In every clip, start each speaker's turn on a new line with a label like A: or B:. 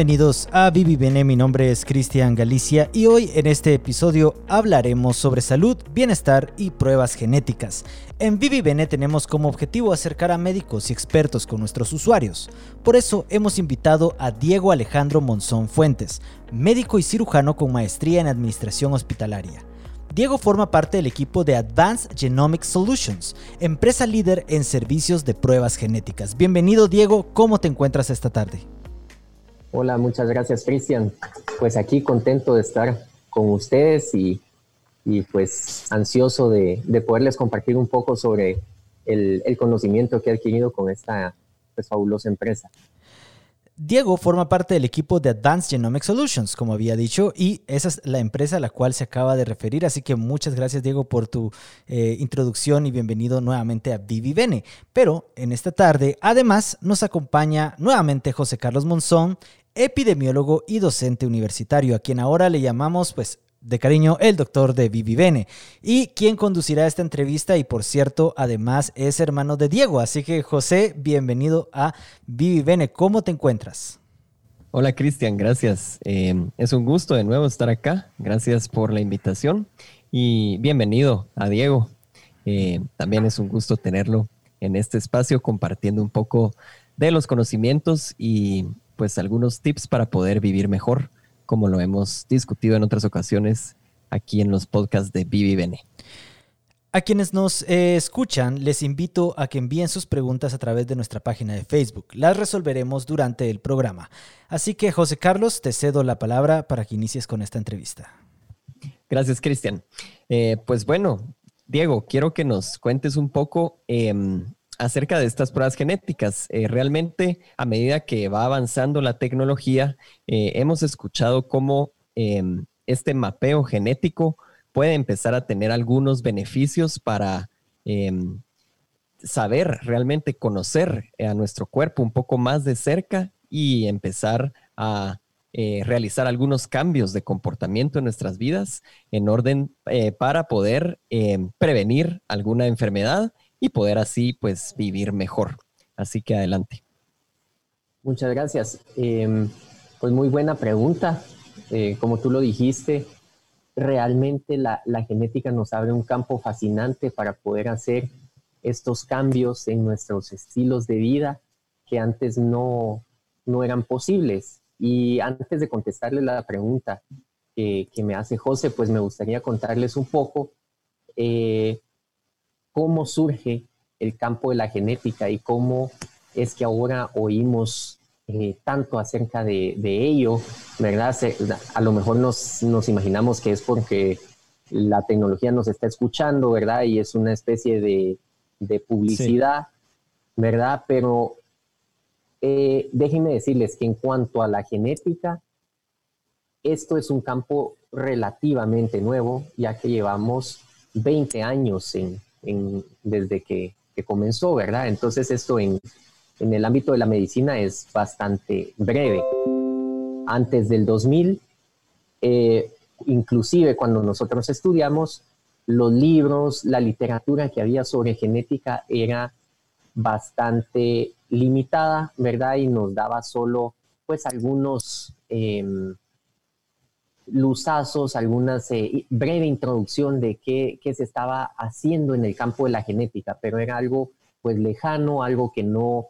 A: Bienvenidos a Bene, mi nombre es Cristian Galicia y hoy en este episodio hablaremos sobre salud, bienestar y pruebas genéticas. En Bene tenemos como objetivo acercar a médicos y expertos con nuestros usuarios. Por eso hemos invitado a Diego Alejandro Monzón Fuentes, médico y cirujano con maestría en administración hospitalaria. Diego forma parte del equipo de Advanced Genomic Solutions, empresa líder en servicios de pruebas genéticas. Bienvenido Diego, ¿cómo te encuentras esta tarde?
B: Hola, muchas gracias Cristian. Pues aquí contento de estar con ustedes y, pues ansioso de, poderles compartir un poco sobre el, conocimiento que he adquirido con esta pues, fabulosa empresa.
A: Diego forma parte del equipo de Advanced Genomic Solutions, como había dicho, y esa es la empresa a la cual se acaba de referir. Así que muchas gracias, Diego, por tu eh, introducción y bienvenido nuevamente a Vivi Bene. Pero en esta tarde, además, nos acompaña nuevamente José Carlos Monzón, epidemiólogo y docente universitario, a quien ahora le llamamos, pues, de cariño, el doctor de Vivi Bene, y quien conducirá esta entrevista y por cierto, además es hermano de Diego. Así que José, bienvenido a Vivi Bene. ¿Cómo te encuentras?
C: Hola Cristian, gracias. Eh, es un gusto de nuevo estar acá. Gracias por la invitación y bienvenido a Diego. Eh, también es un gusto tenerlo en este espacio compartiendo un poco de los conocimientos y pues algunos tips para poder vivir mejor, como lo hemos discutido en otras ocasiones aquí en los podcasts de Vivi Bene.
A: A quienes nos eh, escuchan, les invito a que envíen sus preguntas a través de nuestra página de Facebook. Las resolveremos durante el programa. Así que, José Carlos, te cedo la palabra para que inicies con esta entrevista.
C: Gracias, Cristian. Eh, pues bueno, Diego, quiero que nos cuentes un poco em, acerca de estas pruebas genéticas. Eh, realmente, a medida que va avanzando la tecnología, eh, hemos escuchado cómo em, este mapeo genético puede empezar a tener algunos beneficios para em, saber realmente conocer a nuestro cuerpo un poco más de cerca y empezar a eh, realizar algunos cambios de comportamiento en nuestras vidas en orden para poder em, prevenir alguna enfermedad y poder así pues vivir mejor. Así que adelante.
B: Muchas gracias. Em, pues muy buena pregunta. Eh, como tú lo dijiste, realmente la, genética nos abre un campo fascinante para poder hacer estos cambios en nuestros estilos de vida que antes no, no eran posibles. Y antes de contestarle la pregunta que, me hace José, pues me gustaría contarles un poco eh, cómo surge el campo de la genética y cómo es que ahora oímos eh, tanto acerca de, ello, ¿verdad? a lo mejor nos, imaginamos que es porque la tecnología nos está escuchando, ¿verdad? Y es una especie de, publicidad, ¿verdad? Pero eh, déjenme decirles que en cuanto a la genética, esto es un campo relativamente nuevo, ya que llevamos 20 años en, desde que, comenzó, ¿verdad? Entonces esto en, el ámbito de la medicina es bastante breve. Antes del 2000, eh, inclusive cuando nosotros estudiamos, los libros, la literatura que había sobre genética era bastante limitada, ¿verdad? Y nos daba solo, pues, algunos em, luzazos, algunas eh, breve introducción de qué, se estaba haciendo en el campo de la genética, pero era algo pues lejano, algo que no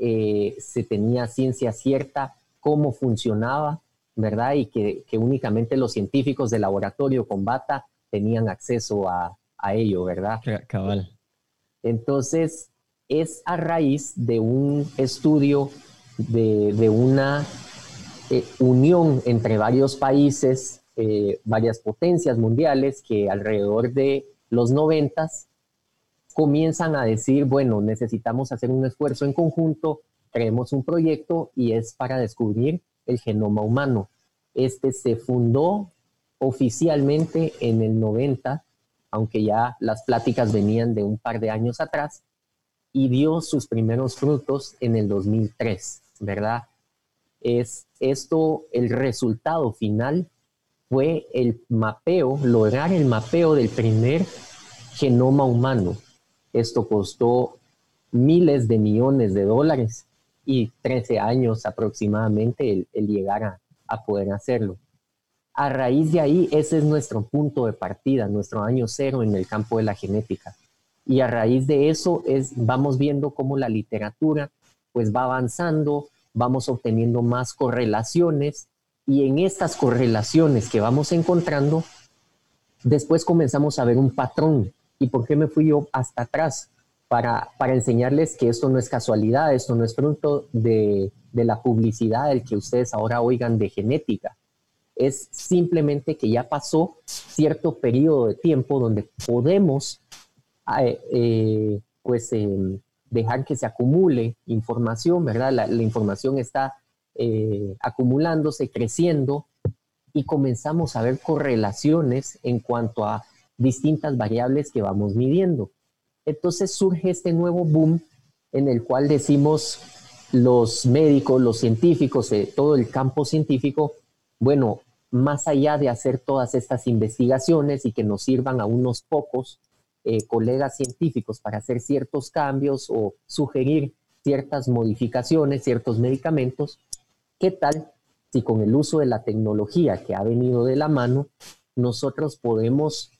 B: eh, se tenía ciencia cierta cómo funcionaba, ¿verdad? Y que, únicamente los científicos de laboratorio con bata tenían acceso a, ello, ¿verdad?
C: Cabal.
B: Entonces, es a raíz de un estudio de, de una eh, unión entre varios países, eh, varias potencias mundiales que alrededor de los noventas comienzan a decir, bueno, necesitamos hacer un esfuerzo en conjunto, creemos un proyecto y es para descubrir el genoma humano. Este se fundó oficialmente en el 90, aunque ya las pláticas venían de un par de años atrás, y dio sus primeros frutos en el 2003, ¿verdad? Es esto, el resultado final fue el mapeo, lograr el mapeo del primer genoma humano. Esto costó miles de millones de dólares y 13 años aproximadamente el, llegar a, a, poder hacerlo. A raíz de ahí, ese es nuestro punto de partida, nuestro año cero en el campo de la genética. Y a raíz de eso es, vamos viendo cómo la literatura pues va avanzando, vamos obteniendo más correlaciones y en estas correlaciones que vamos encontrando, después comenzamos a ver un patrón. ¿Y por qué me fui yo hasta atrás? Para, para enseñarles que esto no es casualidad, esto no es fruto de, de la publicidad del que ustedes ahora oigan de genética. Es simplemente que ya pasó cierto periodo de tiempo donde podemos eh, eh, pues em, dejar que se acumule información, ¿verdad? La, información está eh, acumulándose, creciendo y comenzamos a ver correlaciones en cuanto a distintas variables que vamos midiendo. Entonces surge este nuevo boom en el cual decimos los médicos, los científicos, eh, todo el campo científico, bueno, más allá de hacer todas estas investigaciones y que nos sirvan a unos pocos eh, colegas científicos para hacer ciertos cambios o sugerir ciertas modificaciones, ciertos medicamentos, ¿qué tal si con el uso de la tecnología que ha venido de la mano, nosotros podemos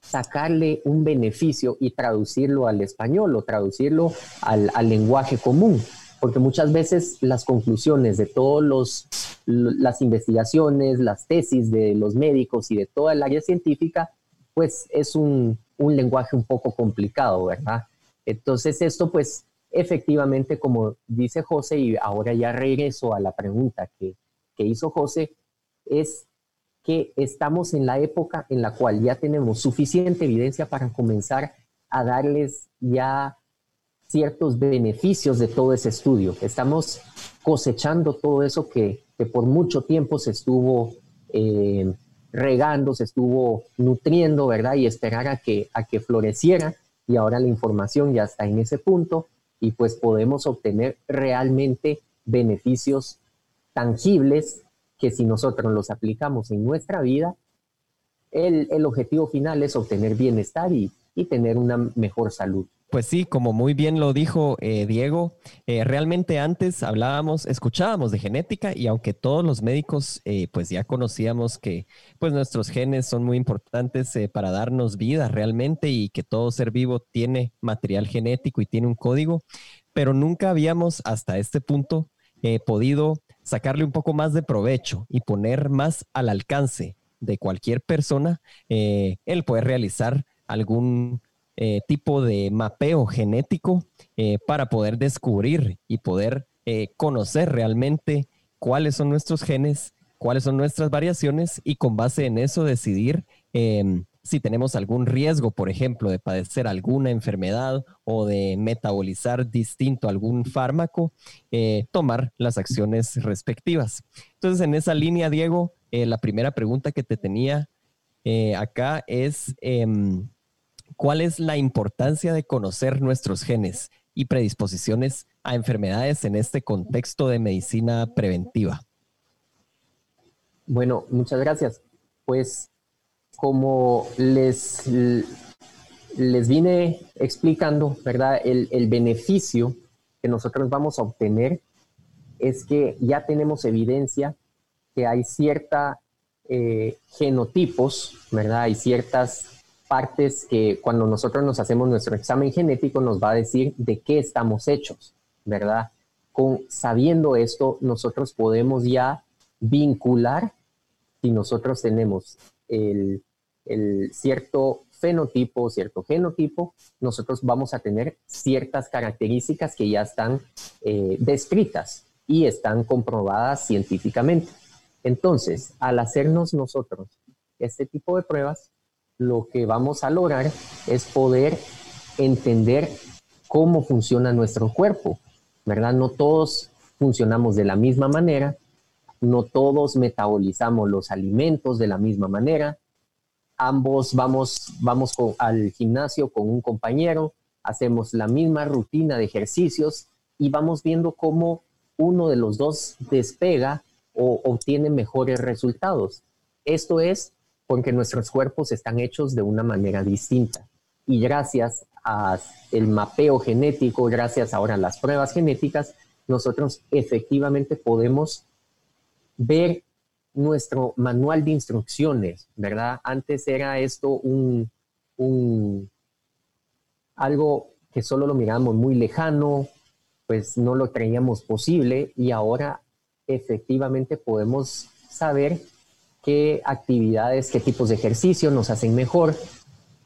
B: sacarle un beneficio y traducirlo al español o traducirlo al, al lenguaje común? Porque muchas veces las conclusiones de todas las investigaciones, las tesis de los médicos y de toda el área científica, pues es un, un lenguaje un poco complicado, ¿verdad? Entonces esto pues efectivamente, como dice José, y ahora ya regreso a la pregunta que, que hizo José, es que estamos en la época en la cual ya tenemos suficiente evidencia para comenzar a darles ya ciertos beneficios de todo ese estudio. Estamos cosechando todo eso que, que por mucho tiempo se estuvo eh, regando, se estuvo nutriendo, ¿verdad? Y esperar a que, a que floreciera y ahora la información ya está en ese punto y pues podemos obtener realmente beneficios tangibles que si nosotros los aplicamos en nuestra vida, el, el objetivo final es obtener bienestar y, y tener una mejor salud.
C: Pues sí, como muy bien lo dijo eh, Diego, eh, realmente antes hablábamos, escuchábamos de genética y aunque todos los médicos eh, pues ya conocíamos que pues nuestros genes son muy importantes para darnos vida realmente y que todo ser vivo tiene material genético y tiene un código, pero nunca habíamos hasta este punto podido sacarle un poco más de provecho y poner más al alcance de cualquier persona el poder realizar algún eh, tipo de mapeo genético eh, para poder descubrir y poder eh, conocer realmente cuáles son nuestros genes, cuáles son nuestras variaciones y con base en eso decidir em, si tenemos algún riesgo, por ejemplo, de padecer alguna enfermedad o de metabolizar distinto algún fármaco, tomar las acciones respectivas. Entonces, en esa línea, Diego, la primera pregunta que te tenía acá es, em, ¿Cuál es la importancia de conocer nuestros genes y predisposiciones a enfermedades en este contexto de medicina preventiva?
B: Bueno, muchas gracias. Pues como les, les vine explicando, ¿verdad? El, beneficio que nosotros vamos a obtener es que ya tenemos evidencia que hay cierta eh, genotipos, ¿verdad? Hay ciertas partes que cuando nosotros nos hacemos nuestro examen genético nos va a decir de qué estamos hechos, ¿verdad? Con sabiendo esto, nosotros podemos ya vincular si nosotros tenemos el, cierto fenotipo, cierto genotipo, nosotros vamos a tener ciertas características que ya están eh, descritas y están comprobadas científicamente. Entonces, al hacernos nosotros este tipo de pruebas, lo que vamos a lograr es poder entender cómo funciona nuestro cuerpo, ¿verdad? No todos funcionamos de la misma manera, no todos metabolizamos los alimentos de la misma manera, ambos vamos, vamos al gimnasio con un compañero, hacemos la misma rutina de ejercicios y vamos viendo cómo uno de los dos despega o obtiene mejores resultados. Esto es porque nuestros cuerpos están hechos de una manera distinta. Y gracias al mapeo genético, gracias ahora a las pruebas genéticas, nosotros efectivamente podemos ver nuestro manual de instrucciones, ¿verdad? Antes era esto un, algo que solo lo mirábamos muy lejano, pues no lo creíamos posible y ahora efectivamente podemos saber qué actividades, qué tipos de ejercicio nos hacen mejor,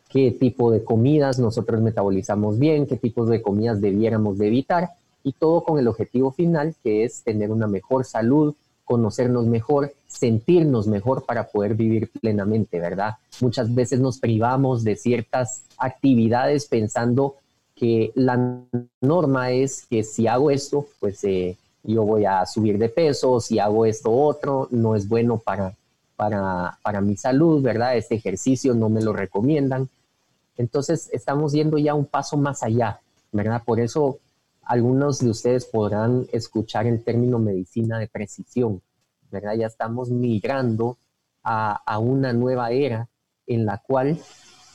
B: qué tipo de comidas nosotros metabolizamos bien, qué tipos de comidas debiéramos de evitar y todo con el objetivo final que es tener una mejor salud, conocernos mejor, sentirnos mejor para poder vivir plenamente, ¿verdad? Muchas veces nos privamos de ciertas actividades pensando que la norma es que si hago esto, pues eh, yo voy a subir de peso, si hago esto otro, no es bueno para, para, para mi salud, ¿verdad? Este ejercicio no me lo recomiendan. Entonces estamos yendo ya un paso más allá, ¿verdad? Por eso algunos de ustedes podrán escuchar el término medicina de precisión, ¿verdad? Ya estamos migrando a, una nueva era en la cual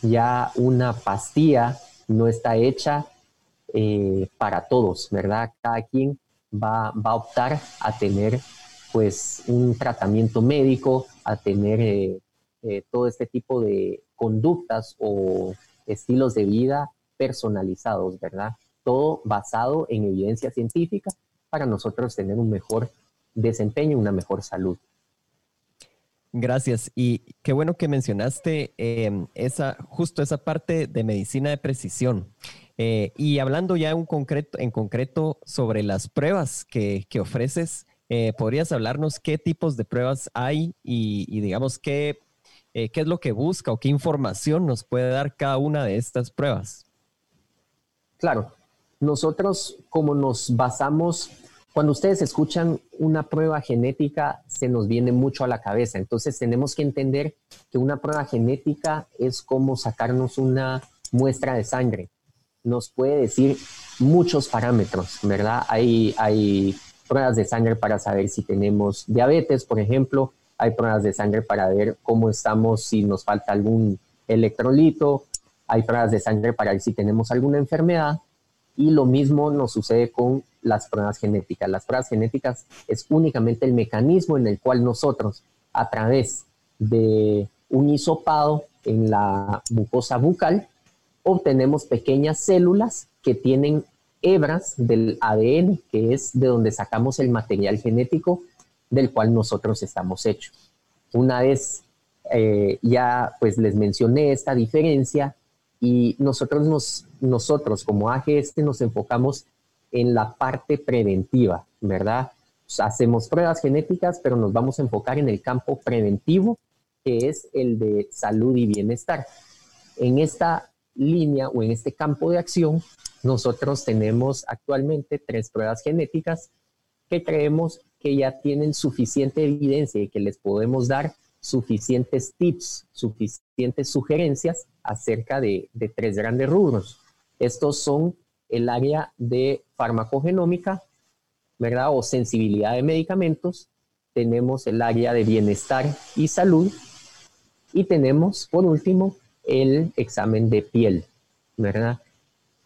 B: ya una pastilla no está hecha eh, para todos, ¿verdad? Cada quien va, a optar a tener pues un tratamiento médico, a tener eh, eh, todo este tipo de conductas o estilos de vida personalizados, ¿verdad? todo basado en evidencia científica para nosotros tener un mejor desempeño, una mejor salud.
C: Gracias. Y qué bueno que mencionaste em, esa, justo esa parte de medicina de precisión. Eh, y hablando ya en concreto, en concreto sobre las pruebas que, ofreces, eh, ¿podrías hablarnos qué tipos de pruebas hay y, digamos qué, eh, qué es lo que busca o qué información nos puede dar cada una de estas pruebas?
B: Claro, nosotros, como nos basamos, cuando ustedes escuchan una prueba genética, se nos viene mucho a la cabeza. Entonces tenemos que entender que una prueba genética es como sacarnos una muestra de sangre. Nos puede decir muchos parámetros, ¿verdad? Hay, hay pruebas de sangre para saber si tenemos diabetes, por ejemplo. Hay pruebas de sangre para ver cómo estamos, si nos falta algún electrolito. Hay pruebas de sangre para ver si tenemos alguna enfermedad. Y lo mismo nos sucede con las pruebas genéticas. Las pruebas genéticas es únicamente el mecanismo en el cual nosotros, a través de un hisopado en la mucosa bucal, obtenemos pequeñas células que tienen hebras del ADN, que es de donde sacamos el material genético del cual nosotros estamos hechos. Una vez eh, ya pues les mencioné esta diferencia, y nosotros, nos, nosotros como AGS nos enfocamos en la parte preventiva, ¿verdad? hacemos pruebas genéticas, pero nos vamos a enfocar en el campo preventivo, que es el de salud y bienestar. En esta línea o en este campo de acción, nosotros tenemos actualmente tres pruebas genéticas que creemos que ya tienen suficiente evidencia y que les podemos dar suficientes tips, suficientes sugerencias acerca de, tres grandes rubros. Estos son el área de farmacogenómica, ¿verdad? O sensibilidad de medicamentos. Tenemos el área de bienestar y salud. Y tenemos, por último, el examen de piel, ¿verdad?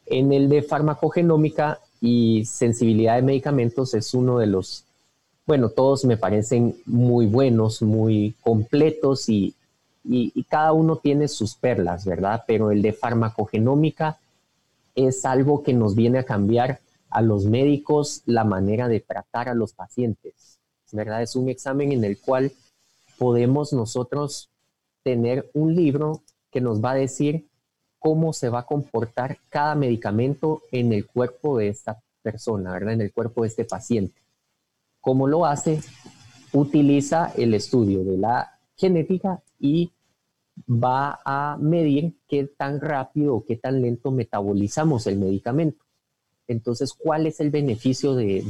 B: En el de farmacogenómica y sensibilidad de medicamentos es uno de los, bueno, todos me parecen muy buenos, muy completos y, y, cada uno tiene sus perlas, ¿verdad? Pero el de farmacogenómica es algo que nos viene a cambiar a los médicos la manera de tratar a los pacientes, ¿verdad? Es un examen en el cual podemos nosotros tener un libro que nos va a decir cómo se va a comportar cada medicamento en el cuerpo de esta persona, ¿verdad? En el cuerpo de este paciente. ¿Cómo lo hace? Utiliza el estudio de la genética y va a medir qué tan rápido o qué tan lento metabolizamos el medicamento. Entonces, ¿cuál es el beneficio de,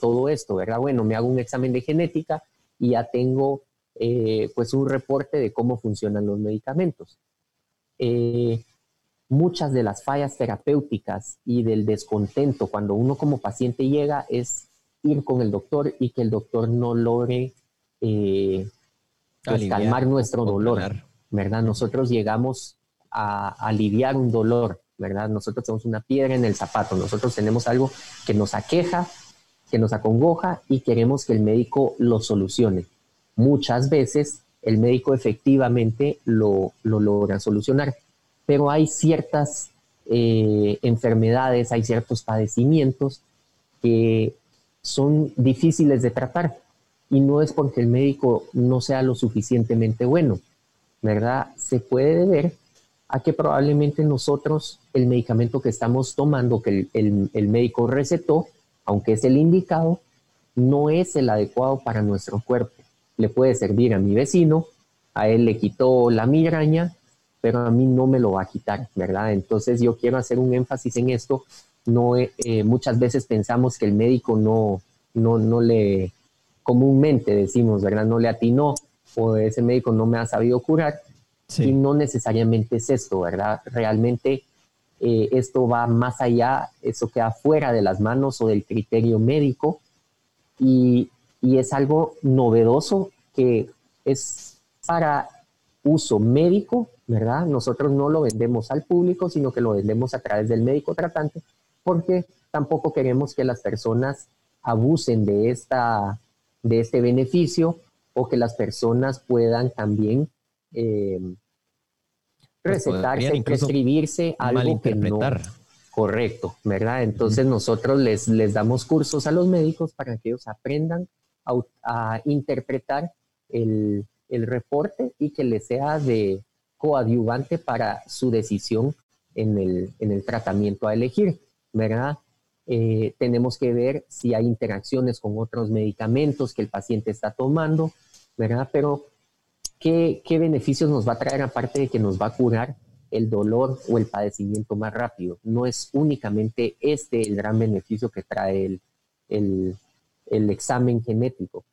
B: todo esto? ¿verdad? Bueno, me hago un examen de genética y ya tengo eh, pues un reporte de cómo funcionan los medicamentos. Eh, muchas de las fallas terapéuticas y del descontento cuando uno como paciente llega es ir con el doctor y que el doctor no logre eh, pues, calmar nuestro dolor. ¿verdad? Nosotros llegamos a, aliviar un dolor, ¿verdad? Nosotros tenemos una piedra en el zapato, nosotros tenemos algo que nos aqueja que nos acongoja y queremos que el médico lo solucione. Muchas veces el médico efectivamente lo, lo logra solucionar, pero hay ciertas eh, enfermedades, hay ciertos padecimientos que son difíciles de tratar y no es porque el médico no sea lo suficientemente bueno, ¿verdad? Se puede deber a que probablemente nosotros el medicamento que estamos tomando, que el, médico recetó, aunque es el indicado, no es el adecuado para nuestro cuerpo. Le puede servir a mi vecino, a él le quitó la migraña, pero a mí no me lo va a quitar, ¿verdad? Entonces yo quiero hacer un énfasis en esto. No, eh, muchas veces pensamos que el médico no, no, no le, comúnmente decimos, ¿verdad? No le atinó o ese médico no me ha sabido curar. Y no necesariamente es esto, ¿verdad? Realmente eh, esto va más allá, eso queda fuera de las manos o del criterio médico y, y es algo novedoso que es para uso médico, ¿verdad? Nosotros no lo vendemos al público, sino que lo vendemos a través del médico tratante, porque tampoco queremos que las personas abusen de esta de este beneficio o que las personas puedan también eh, pues recetarse, prescribirse algo que no correcto, ¿verdad? Entonces nosotros les, les damos cursos a los médicos para que ellos aprendan a, interpretar el, el, reporte y que les sea de coadyuvante para su decisión en el, en el tratamiento a elegir, ¿verdad? Eh, tenemos que ver si hay interacciones con otros medicamentos que el paciente está tomando, ¿verdad? Pero, ¿qué, ¿qué, beneficios nos va a traer aparte de que nos va a curar el dolor o el padecimiento más rápido? No es únicamente este el gran beneficio que trae el, el, el examen genético.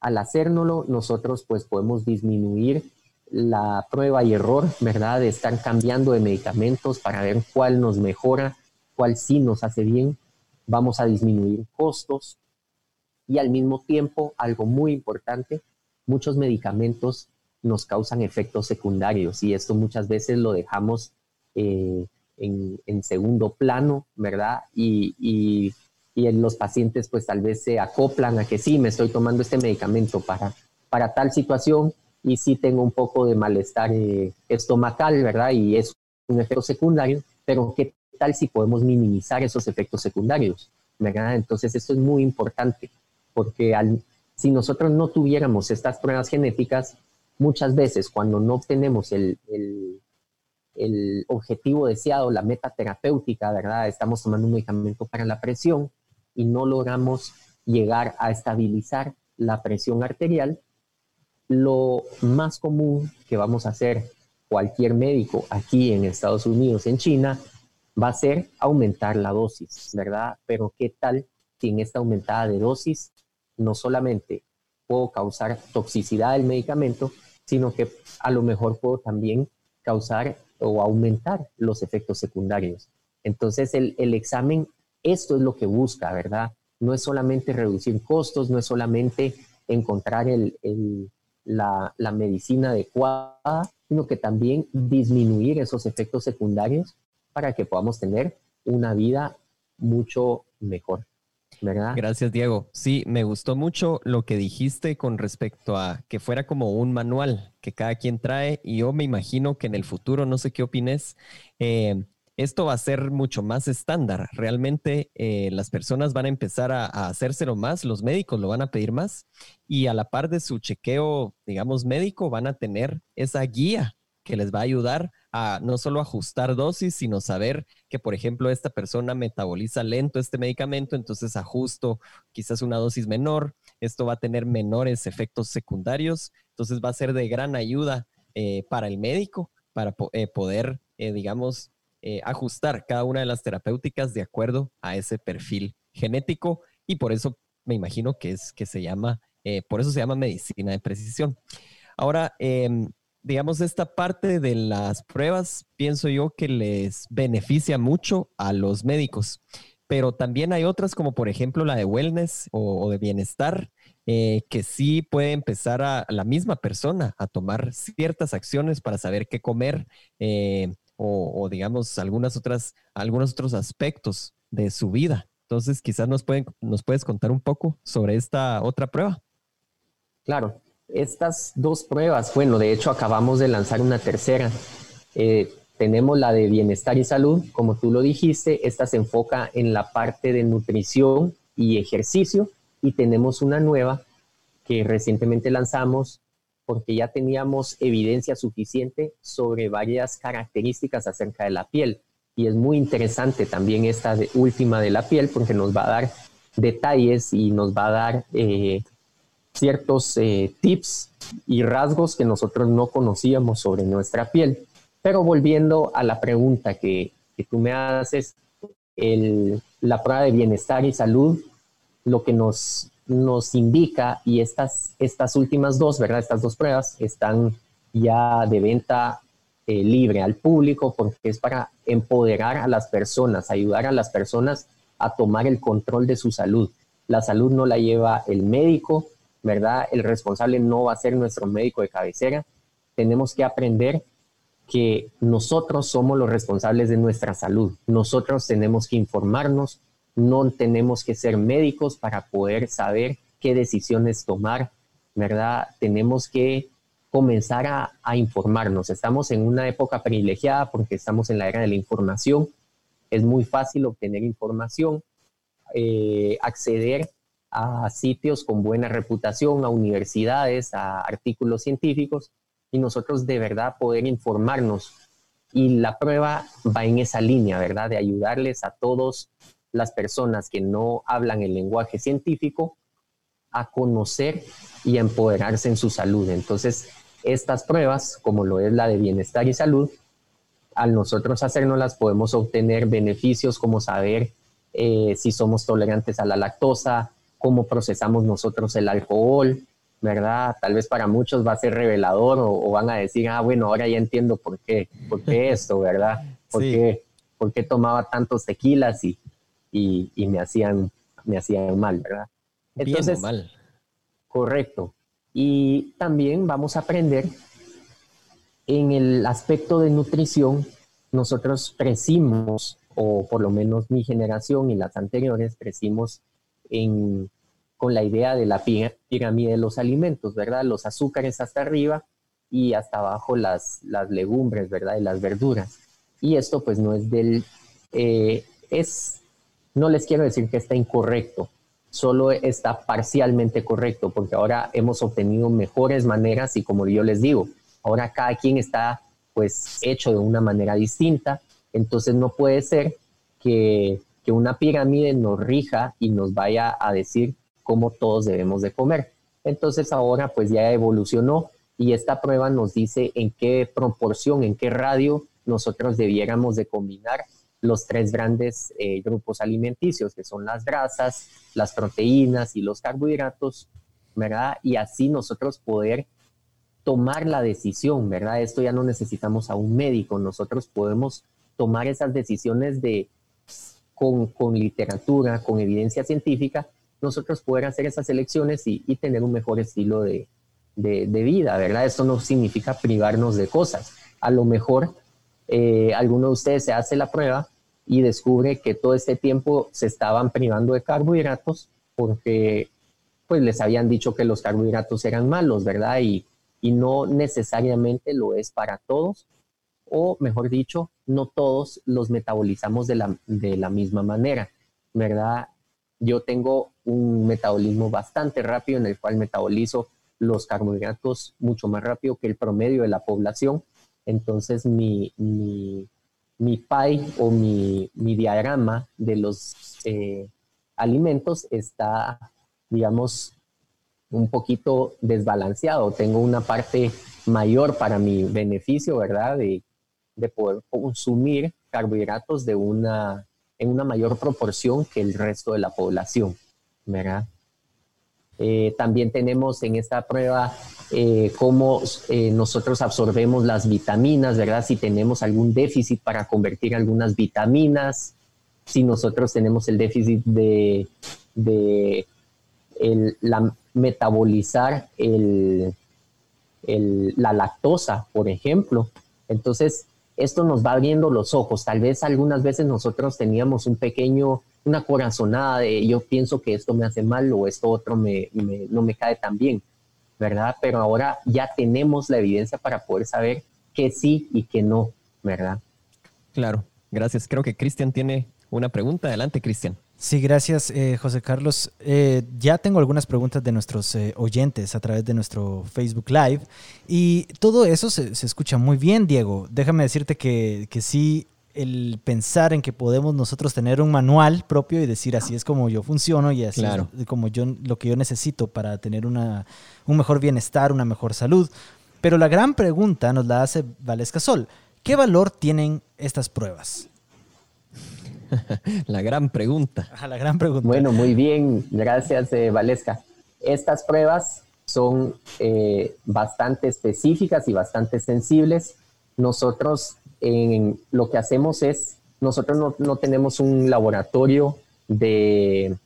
B: Al hacérnoslo, nosotros pues podemos disminuir la prueba y error, ¿verdad? De estar cambiando de medicamentos para ver cuál nos mejora, cuál sí nos hace bien vamos a disminuir costos y al mismo tiempo, algo muy importante, muchos medicamentos nos causan efectos secundarios y esto muchas veces lo dejamos eh, en, segundo plano, ¿verdad? Y, y, en los pacientes pues tal vez se acoplan a que sí, me estoy tomando este medicamento para, para tal situación y sí tengo un poco de malestar eh, estomacal, ¿verdad? Y es un efecto secundario, pero ¿qué tal si podemos minimizar esos efectos secundarios? ¿verdad? Entonces, esto es muy importante, porque al, si nosotros no tuviéramos estas pruebas genéticas, muchas veces cuando no obtenemos el, el, el objetivo deseado, la meta terapéutica, ¿verdad? Estamos tomando un medicamento para la presión y no logramos llegar a estabilizar la presión arterial, lo más común que vamos a hacer cualquier médico aquí en Estados Unidos, en China, va a ser aumentar la dosis, ¿verdad? Pero ¿qué tal si en esta aumentada de dosis no solamente puedo causar toxicidad del medicamento, sino que a lo mejor puedo también causar o aumentar los efectos secundarios? Entonces el, examen, esto es lo que busca, ¿verdad? No es solamente reducir costos, no es solamente encontrar la, la medicina adecuada, sino que también disminuir esos efectos secundarios para que podamos tener una vida mucho mejor.
C: Gracias, Diego. Sí, me gustó mucho lo que dijiste con respecto a que fuera como un manual que cada quien trae y yo me imagino que en el futuro, no sé qué opines, eh, esto va a ser mucho más estándar. Realmente eh, las personas van a empezar a, a, hacérselo más, los médicos lo van a pedir más y a la par de su chequeo, digamos, médico, van a tener esa guía que les va a ayudar a no solo ajustar dosis, sino saber que, por ejemplo, esta persona metaboliza lento este medicamento, entonces ajusto quizás una dosis menor, esto va a tener menores efectos secundarios, entonces va a ser de gran ayuda eh, para el médico, para eh, poder, digamos, ajustar cada una de las terapéuticas de acuerdo a ese perfil genético y por eso me imagino que es que se llama, por eso se llama medicina de precisión. Ahora, em, digamos, esta parte de las pruebas, pienso yo que les beneficia mucho a los médicos, pero también hay otras como por ejemplo la de wellness o, de bienestar, eh, que sí puede empezar a, la misma persona a tomar ciertas acciones para saber qué comer eh, o, digamos algunas otras, algunos otros aspectos de su vida. Entonces, quizás nos, pueden, nos puedes contar un poco sobre esta otra prueba.
B: Claro, estas dos pruebas, bueno, de hecho acabamos de lanzar una tercera. Eh, tenemos la de bienestar y salud, como tú lo dijiste, esta se enfoca en la parte de nutrición y ejercicio y tenemos una nueva que recientemente lanzamos porque ya teníamos evidencia suficiente sobre varias características acerca de la piel. Y es muy interesante también esta última de la piel porque nos va a dar detalles y nos va a dar eh, ciertos eh, tips y rasgos que nosotros no conocíamos sobre nuestra piel. Pero volviendo a la pregunta que, tú me haces, el, la prueba de bienestar y salud, lo que nos, nos indica, y estas, estas últimas dos, ¿verdad? Estas dos pruebas están ya de venta eh, libre al público porque es para empoderar a las personas, ayudar a las personas a tomar el control de su salud. La salud no la lleva el médico, ¿verdad? El responsable no va a ser nuestro médico de cabecera. Tenemos que aprender que nosotros somos los responsables de nuestra salud. Nosotros tenemos que informarnos, no tenemos que ser médicos para poder saber qué decisiones tomar, ¿verdad? Tenemos que comenzar a, informarnos. Estamos en una época privilegiada porque estamos en la era de la información. Es muy fácil obtener información, eh, acceder a sitios con buena reputación, a universidades, a artículos científicos y nosotros de verdad poder informarnos. Y la prueba va en esa línea, ¿verdad? De ayudarles a todas las personas que no hablan el lenguaje científico a conocer y a empoderarse en su salud. Entonces, estas pruebas, como lo es la de bienestar y salud, al nosotros las podemos obtener beneficios como saber eh, si somos tolerantes a la lactosa, cómo procesamos nosotros el alcohol, ¿verdad? Tal vez para muchos va a ser revelador o, van a decir, ah, bueno, ahora ya entiendo por qué, por qué esto, ¿verdad? ¿Por, qué, por qué tomaba tantos tequilas y, y, y, me, hacían, me hacían mal, ¿verdad?
C: Entonces, mal.
B: Correcto. Y también vamos a aprender en el aspecto de nutrición, nosotros crecimos, o por lo menos mi generación y las anteriores, crecimos con la idea de la pirámide de los alimentos, ¿verdad? Los azúcares hasta arriba y hasta abajo las, las legumbres, ¿verdad? Y las verduras. Y esto pues no es del, eh, es, no les quiero decir que está incorrecto, solo está parcialmente correcto, porque ahora hemos obtenido mejores maneras y como yo les digo, ahora cada quien está pues hecho de una manera distinta, entonces no puede ser que que una pirámide nos rija y nos vaya a decir cómo todos debemos de comer. Entonces ahora pues ya evolucionó y esta prueba nos dice en qué proporción, en qué radio nosotros debiéramos de combinar los tres grandes eh, grupos alimenticios, que son las grasas, las proteínas y los carbohidratos, ¿verdad? Y así nosotros poder tomar la decisión, ¿verdad? Esto ya no necesitamos a un médico, nosotros podemos tomar esas decisiones de con, literatura, con evidencia científica, nosotros poder hacer esas elecciones y, tener un mejor estilo de, vida, ¿verdad? Esto no significa privarnos de cosas. A lo mejor eh, alguno de ustedes se hace la prueba y descubre que todo este tiempo se estaban privando de carbohidratos porque pues les habían dicho que los carbohidratos eran malos, ¿verdad? Y, no necesariamente lo es para todos o mejor dicho, no todos los metabolizamos de la, de la misma manera, ¿verdad? Yo tengo un metabolismo bastante rápido en el cual metabolizo los carbohidratos mucho más rápido que el promedio de la población. Entonces mi, mi, mi pie o mi, mi, diagrama de los eh, alimentos está, digamos, un poquito desbalanceado. Tengo una parte mayor para mi beneficio, ¿verdad? De de poder consumir carbohidratos de una, en una mayor proporción que el resto de la población, ¿verdad? Eh, también tenemos en esta prueba eh, cómo eh, nosotros absorbemos las vitaminas, ¿verdad? Si tenemos algún déficit para convertir algunas vitaminas, si nosotros tenemos el déficit de, la, metabolizar el, la lactosa, por ejemplo. Entonces, esto nos va abriendo los ojos. Tal vez algunas veces nosotros teníamos un pequeño una corazonada de yo pienso que esto me hace mal o esto otro me, no me cae tan bien, ¿verdad? Pero ahora ya tenemos la evidencia para poder saber que sí y que no, ¿verdad?
C: Claro, gracias. Creo que Cristian tiene una pregunta. Adelante, Cristian.
A: Sí, gracias, eh, José Carlos. Eh, ya tengo algunas preguntas de nuestros eh, oyentes a través de nuestro Facebook Live y todo eso se, escucha muy bien, Diego. Déjame decirte que, que, sí, el pensar en que podemos nosotros tener un manual propio y decir así es como yo funciono y así es como yo lo que yo necesito para tener una, un mejor bienestar, una mejor salud. Pero la gran pregunta nos la hace Valesca Sol. ¿Qué valor tienen estas pruebas?
C: la gran pregunta.
A: la gran pregunta.
B: Bueno, muy bien, gracias eh, Valesca. Estas pruebas son eh, bastante específicas y bastante sensibles. Nosotros en, lo que hacemos es, nosotros no, tenemos un laboratorio de,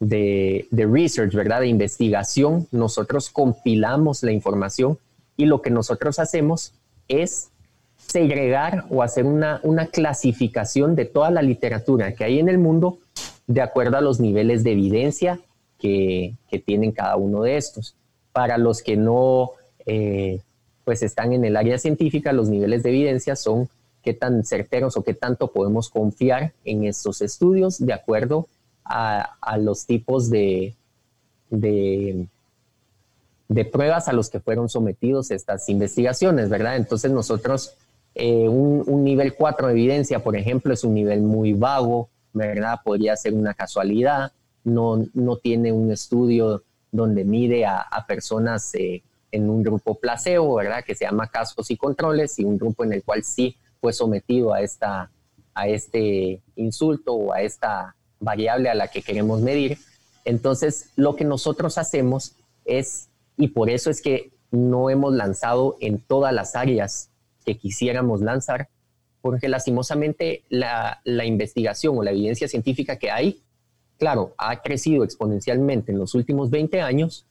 B: de, de, research, ¿verdad? De investigación. Nosotros compilamos la información y lo que nosotros hacemos es segregar o hacer una, una clasificación de toda la literatura que hay en el mundo de acuerdo a los niveles de evidencia que, que tienen cada uno de estos. Para los que no eh, pues están en el área científica, los niveles de evidencia son qué tan certeros o qué tanto podemos confiar en estos estudios de acuerdo a, a los tipos de, de, de, pruebas a los que fueron sometidos estas investigaciones, ¿verdad? Entonces nosotros eh, un, nivel 4 de evidencia, por ejemplo, es un nivel muy vago, ¿verdad? Podría ser una casualidad, no, no tiene un estudio donde mide a, personas eh, en un grupo placebo, ¿verdad? Que se llama casos y controles, y un grupo en el cual sí fue sometido a, esta, a este insulto o a esta variable a la que queremos medir. Entonces, lo que nosotros hacemos es, y por eso es que no hemos lanzado en todas las áreas que quisiéramos lanzar, porque lastimosamente la, investigación o la evidencia científica que hay, claro, ha crecido exponencialmente en los últimos 20 años,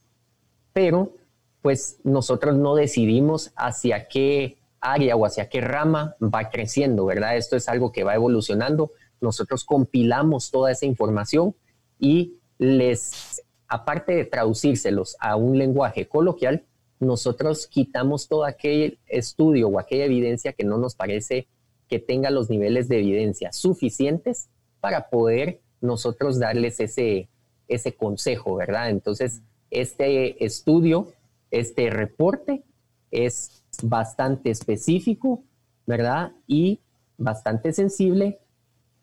B: pero pues nosotros no decidimos hacia qué área o hacia qué rama va creciendo, ¿verdad? Esto es algo que va evolucionando. Nosotros compilamos toda esa información y les, aparte de traducírselos a un lenguaje coloquial, nosotros quitamos todo aquel estudio o aquella evidencia que no nos parece que tenga los niveles de evidencia suficientes para poder nosotros darles ese, ese consejo, ¿verdad? Entonces, este estudio, este reporte es bastante específico, ¿verdad? Y bastante sensible.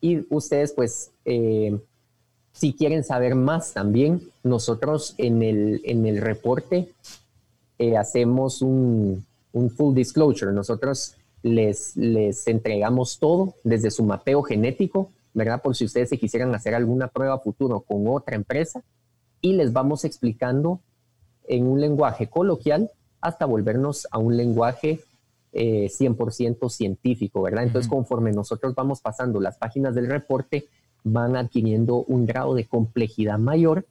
B: Y ustedes, pues, eh, si quieren saber más también, nosotros en el, en el reporte eh, hacemos un, full disclosure. Nosotros les, les entregamos todo desde su mapeo genético, ¿verdad? Por si ustedes se quisieran hacer alguna prueba futuro con otra empresa y les vamos explicando en un lenguaje coloquial hasta volvernos a un lenguaje 100% eh, científico, ¿verdad? Entonces, conforme nosotros vamos pasando las páginas del reporte, van adquiriendo un grado de complejidad mayor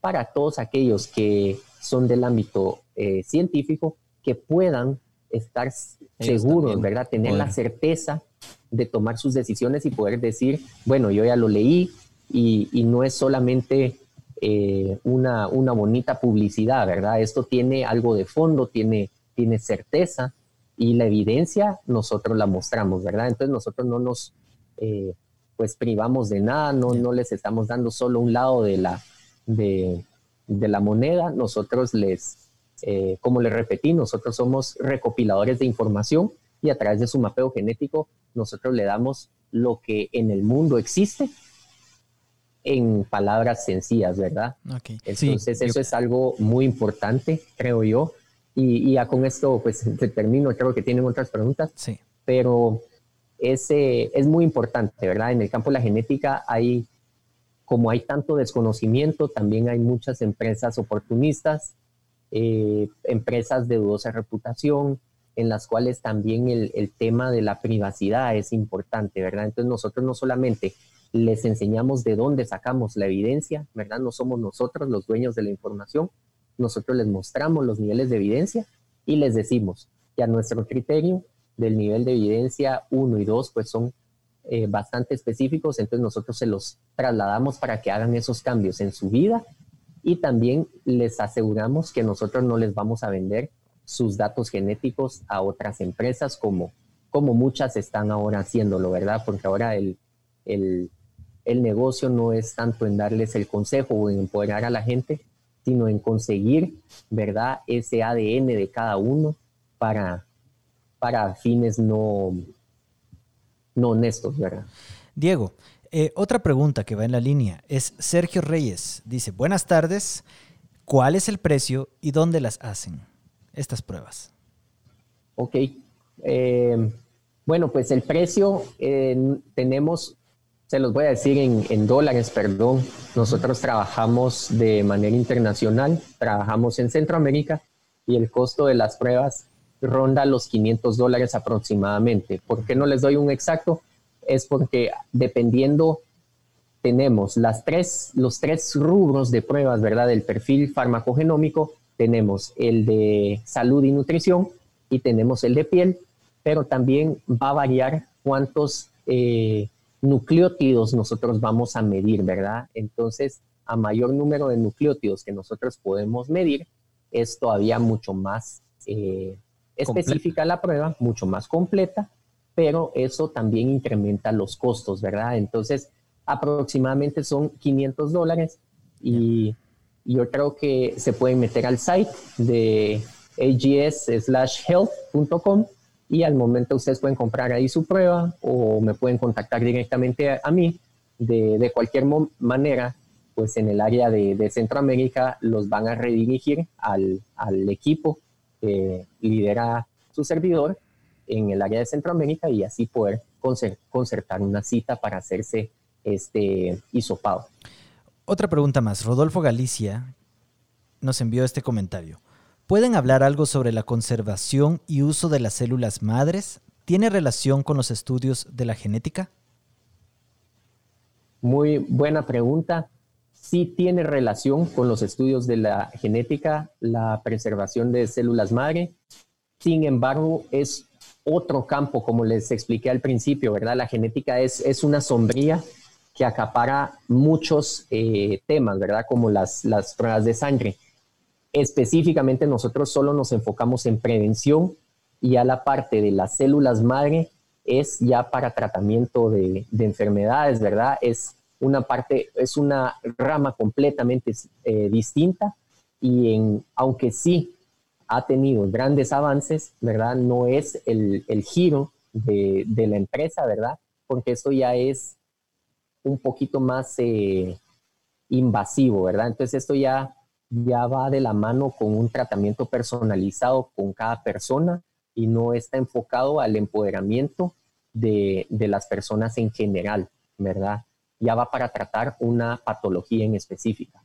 B: para todos aquellos que son del ámbito eh, científico que puedan estar seguros, ¿verdad? Tener la certeza de tomar sus decisiones y poder decir, bueno, yo ya lo leí y, no es solamente eh, una, una, bonita publicidad, ¿verdad? Esto tiene algo de fondo, tiene, tiene certeza y la evidencia nosotros la mostramos, ¿verdad? Entonces nosotros no nos eh, pues privamos de nada, no, no les estamos dando solo un lado de la, de, de la moneda, nosotros les, eh, como les repetí, nosotros somos recopiladores de información y a través de su mapeo genético nosotros le damos lo que en el mundo existe en palabras sencillas, ¿verdad? Entonces eso es algo muy importante, creo yo. Y, ya con esto pues termino, creo que tienen otras preguntas. Sí. Pero ese es muy importante, ¿verdad? En el campo de la genética hay como hay tanto desconocimiento, también hay muchas empresas oportunistas, eh, empresas de dudosa reputación, en las cuales también el, tema de la privacidad es importante, ¿verdad? Entonces nosotros no solamente les enseñamos de dónde sacamos la evidencia, ¿verdad? No somos nosotros los dueños de la información, nosotros les mostramos los niveles de evidencia y les decimos que a nuestro criterio del nivel de evidencia 1 y 2 pues son eh, bastante específicos, entonces nosotros se los trasladamos para que hagan esos cambios en su vida y también les aseguramos que nosotros no les vamos a vender sus datos genéticos a otras empresas como, como muchas están ahora haciéndolo, ¿verdad? Porque ahora el, el, el negocio no es tanto en darles el consejo o en empoderar a la gente, sino en conseguir, ¿verdad? Ese ADN de cada uno para, para fines no, no honestos, ¿verdad?
A: Diego, eh, otra pregunta que va en la línea es Sergio Reyes. Dice, buenas tardes, ¿cuál es el precio y dónde las hacen estas pruebas?
B: Ok. Eh, bueno, pues el precio eh, tenemos, se los voy a decir en, dólares, perdón. Nosotros trabajamos de manera internacional, trabajamos en Centroamérica y el costo de las pruebas ronda los 500 dólares aproximadamente. ¿Por qué no les doy un exacto? Es porque dependiendo, tenemos las tres, los tres rubros de pruebas, ¿verdad? Del perfil farmacogenómico, tenemos el de salud y nutrición y tenemos el de piel, pero también va a variar cuántos eh, nucleótidos nosotros vamos a medir, ¿verdad? Entonces, a mayor número de nucleótidos que nosotros podemos medir, es todavía mucho más eh, específica la prueba, mucho más completa, pero eso también incrementa los costos, ¿verdad? Entonces, aproximadamente son 500 dólares y yo creo que se pueden meter al site de ags/health.com y al momento ustedes pueden comprar ahí su prueba o me pueden contactar directamente a, mí. De, cualquier manera, pues en el área de, de Centroamérica los van a redirigir al, al equipo que lidera su servidor en el área de Centroamérica y así poder concertar una cita para hacerse este hisopado.
A: Otra pregunta más. Rodolfo Galicia nos envió este comentario. ¿Pueden hablar algo sobre la conservación y uso de las células madres? ¿Tiene relación con los estudios de la genética?
B: Muy buena pregunta. Sí tiene relación con los estudios de la genética, la preservación de células madre. Sin embargo, es otro campo, como les expliqué al principio, ¿verdad? La genética es, es una sombría que acapara muchos eh, temas, ¿verdad? Como las, las pruebas de sangre Específicamente nosotros solo nos enfocamos en prevención y a la parte de las células madre es ya para tratamiento de, enfermedades, ¿verdad? Es una parte, es una rama completamente eh, distinta y en, aunque sí ha tenido grandes avances, ¿verdad? No es el, giro de, la empresa, ¿verdad? Porque esto ya es un poquito más eh, invasivo, ¿verdad? Entonces esto ya ya va de la mano con un tratamiento personalizado con cada persona y no está enfocado al empoderamiento de, las personas en general, ¿verdad? Ya va para tratar una patología en específica.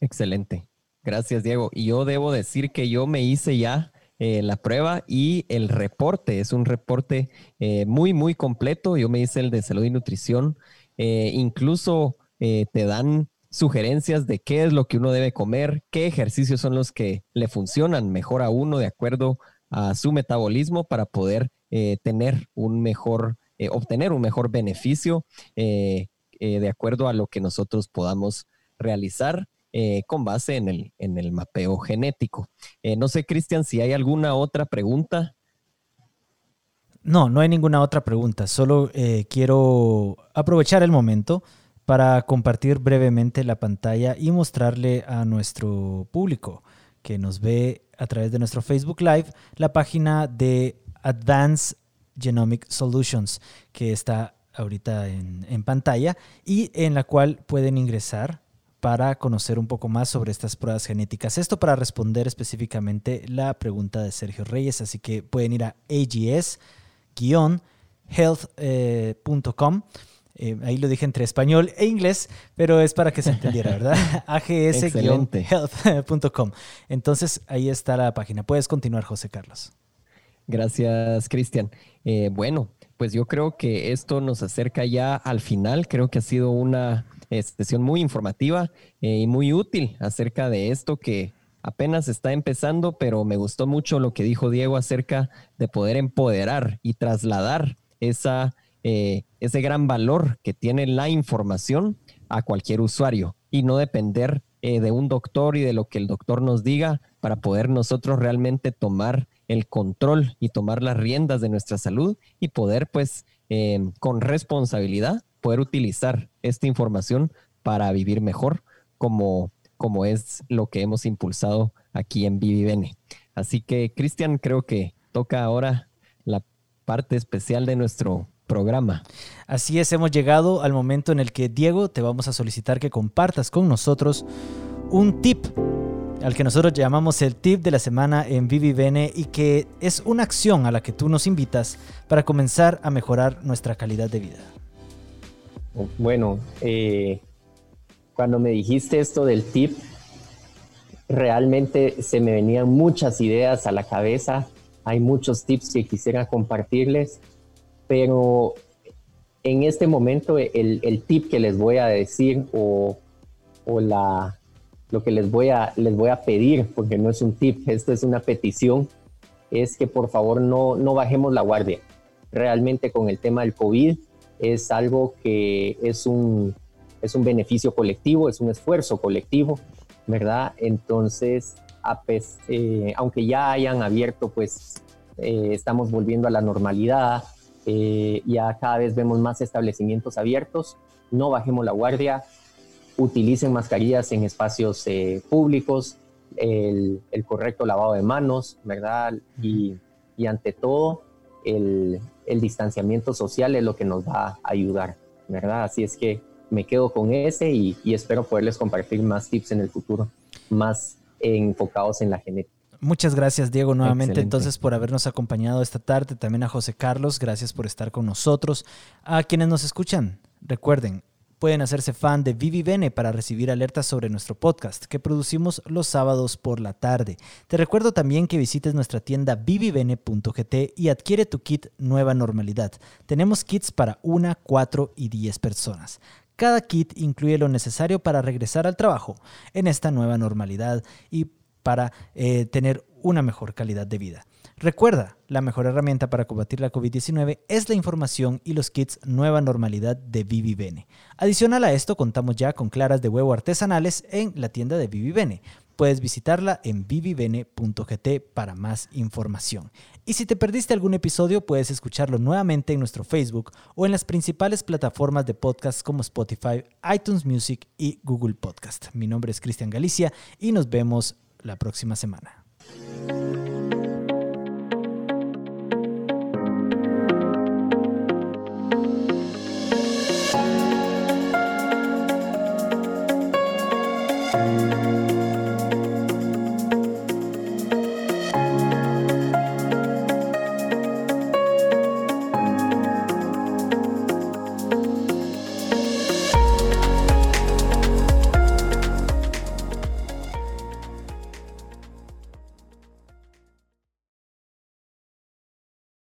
C: Excelente. Gracias, Diego. Y yo debo decir que yo me hice ya eh, la prueba y el reporte. Es un reporte eh, muy, muy completo. Yo me hice el de salud y nutrición. Eh, incluso te dan sugerencias de qué es lo que uno debe comer, qué ejercicios son los que le funcionan mejor a uno de acuerdo a su metabolismo para poder eh, tener un mejor, eh, obtener un mejor beneficio eh, de acuerdo a lo que nosotros podamos realizar con base en el, en el mapeo genético. no sé, Cristian, si hay alguna otra pregunta.
A: No, no hay ninguna otra pregunta. Solo quiero aprovechar el momento para compartir brevemente la pantalla y mostrarle a nuestro público que nos ve a través de nuestro Facebook Live la página de Advanced Genomic Solutions que está ahorita en, en, pantalla y en la cual pueden ingresar para conocer un poco más sobre estas pruebas genéticas. Esto para responder específicamente la pregunta de Sergio Reyes, así que pueden ir a ags-health.com eh, ahí lo dije entre español e inglés, pero es para que se entendiera, ¿verdad? ags-health.com. Entonces, ahí está la página. Puedes continuar, José Carlos.
C: Gracias, Cristian. Eh, bueno, pues yo creo que esto nos acerca ya al final. Creo que ha sido una eh, sesión muy informativa y muy útil acerca de esto que apenas está empezando, pero me gustó mucho lo que dijo Diego acerca de poder empoderar y trasladar esa, eh, ese gran valor que tiene la información a cualquier usuario y no depender eh, de un doctor y de lo que el doctor nos diga para poder nosotros realmente tomar el control y tomar las riendas de nuestra salud y poder pues eh, con responsabilidad poder utilizar esta información para vivir mejor como, como es lo que hemos impulsado aquí en Vivivene. Así que Cristian, creo que toca ahora la parte especial de nuestro programa.
A: Así es, hemos llegado al momento en el que Diego te vamos a solicitar que compartas con nosotros un tip al que nosotros llamamos el tip de la semana en Vivivene y que es una acción a la que tú nos invitas para comenzar a mejorar nuestra calidad de vida.
B: Bueno, eh, cuando me dijiste esto del tip, realmente se me venían muchas ideas a la cabeza. Hay muchos tips que quisiera compartirles pero en este momento el, tip que les voy a decir o, la, lo que les voy, a, les voy a pedir, porque no es un tip, esto es una petición, es que por favor no, no bajemos la guardia. Realmente con el tema del COVID es algo que es un, es un beneficio colectivo, es un esfuerzo colectivo, ¿verdad? Entonces, eh, aunque ya hayan abierto, pues eh, estamos volviendo a la normalidad, eh, ya cada vez vemos más establecimientos abiertos, no bajemos la guardia, utilicen mascarillas en espacios eh, públicos, el, correcto lavado de manos, ¿verdad? Y, ante todo, el, distanciamiento social es lo que nos va a ayudar, ¿verdad? Así es que me quedo con ese y espero poderles compartir más tips en el futuro, más enfocados en la genética.
A: Muchas gracias, Diego, nuevamente entonces por habernos acompañado esta tarde. También a José Carlos, gracias por estar con nosotros. A quienes nos escuchan, recuerden, pueden hacerse fan de Vivi para recibir alertas sobre nuestro podcast que producimos los sábados por la tarde. Te recuerdo también que visites nuestra tienda vivivene.gt y adquiere tu kit Nueva Normalidad. Tenemos kits para una, cuatro y diez personas. Cada kit incluye lo necesario para regresar al trabajo en esta nueva normalidad y para eh, tener una mejor calidad de vida. Recuerda, la mejor herramienta para combatir la COVID-19 es la información y los kits Nueva Normalidad de Vivivene. Adicional a esto, contamos ya con claras de huevo artesanales en la tienda de Vivivene. Puedes visitarla en vivivene.gt para más información. Y si te perdiste algún episodio, puedes escucharlo nuevamente en nuestro Facebook o en las principales plataformas de podcast como Spotify, iTunes Music y Google Podcast. Mi nombre es Cristian Galicia y nos vemos la próxima semana.